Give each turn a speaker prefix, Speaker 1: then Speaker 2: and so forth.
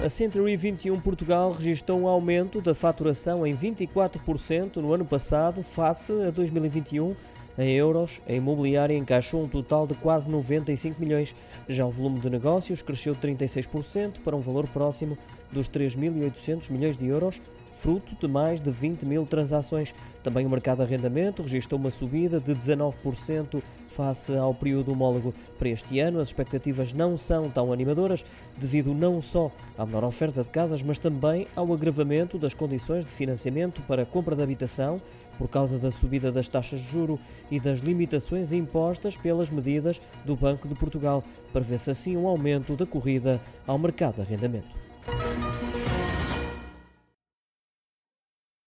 Speaker 1: A Century 21 Portugal registrou um aumento da faturação em 24% no ano passado, face a 2021. Em euros, a imobiliária encaixou um total de quase 95 milhões. Já o volume de negócios cresceu 36% para um valor próximo dos 3.800 milhões de euros, fruto de mais de 20 mil transações. Também o mercado de arrendamento registrou uma subida de 19% face ao período homólogo. Para este ano, as expectativas não são tão animadoras, devido não só à menor oferta de casas, mas também ao agravamento das condições de financiamento para a compra de habitação, por causa da subida das taxas de juro e das limitações impostas pelas medidas do Banco de Portugal. Prevê-se assim um aumento da corrida ao mercado de arrendamento.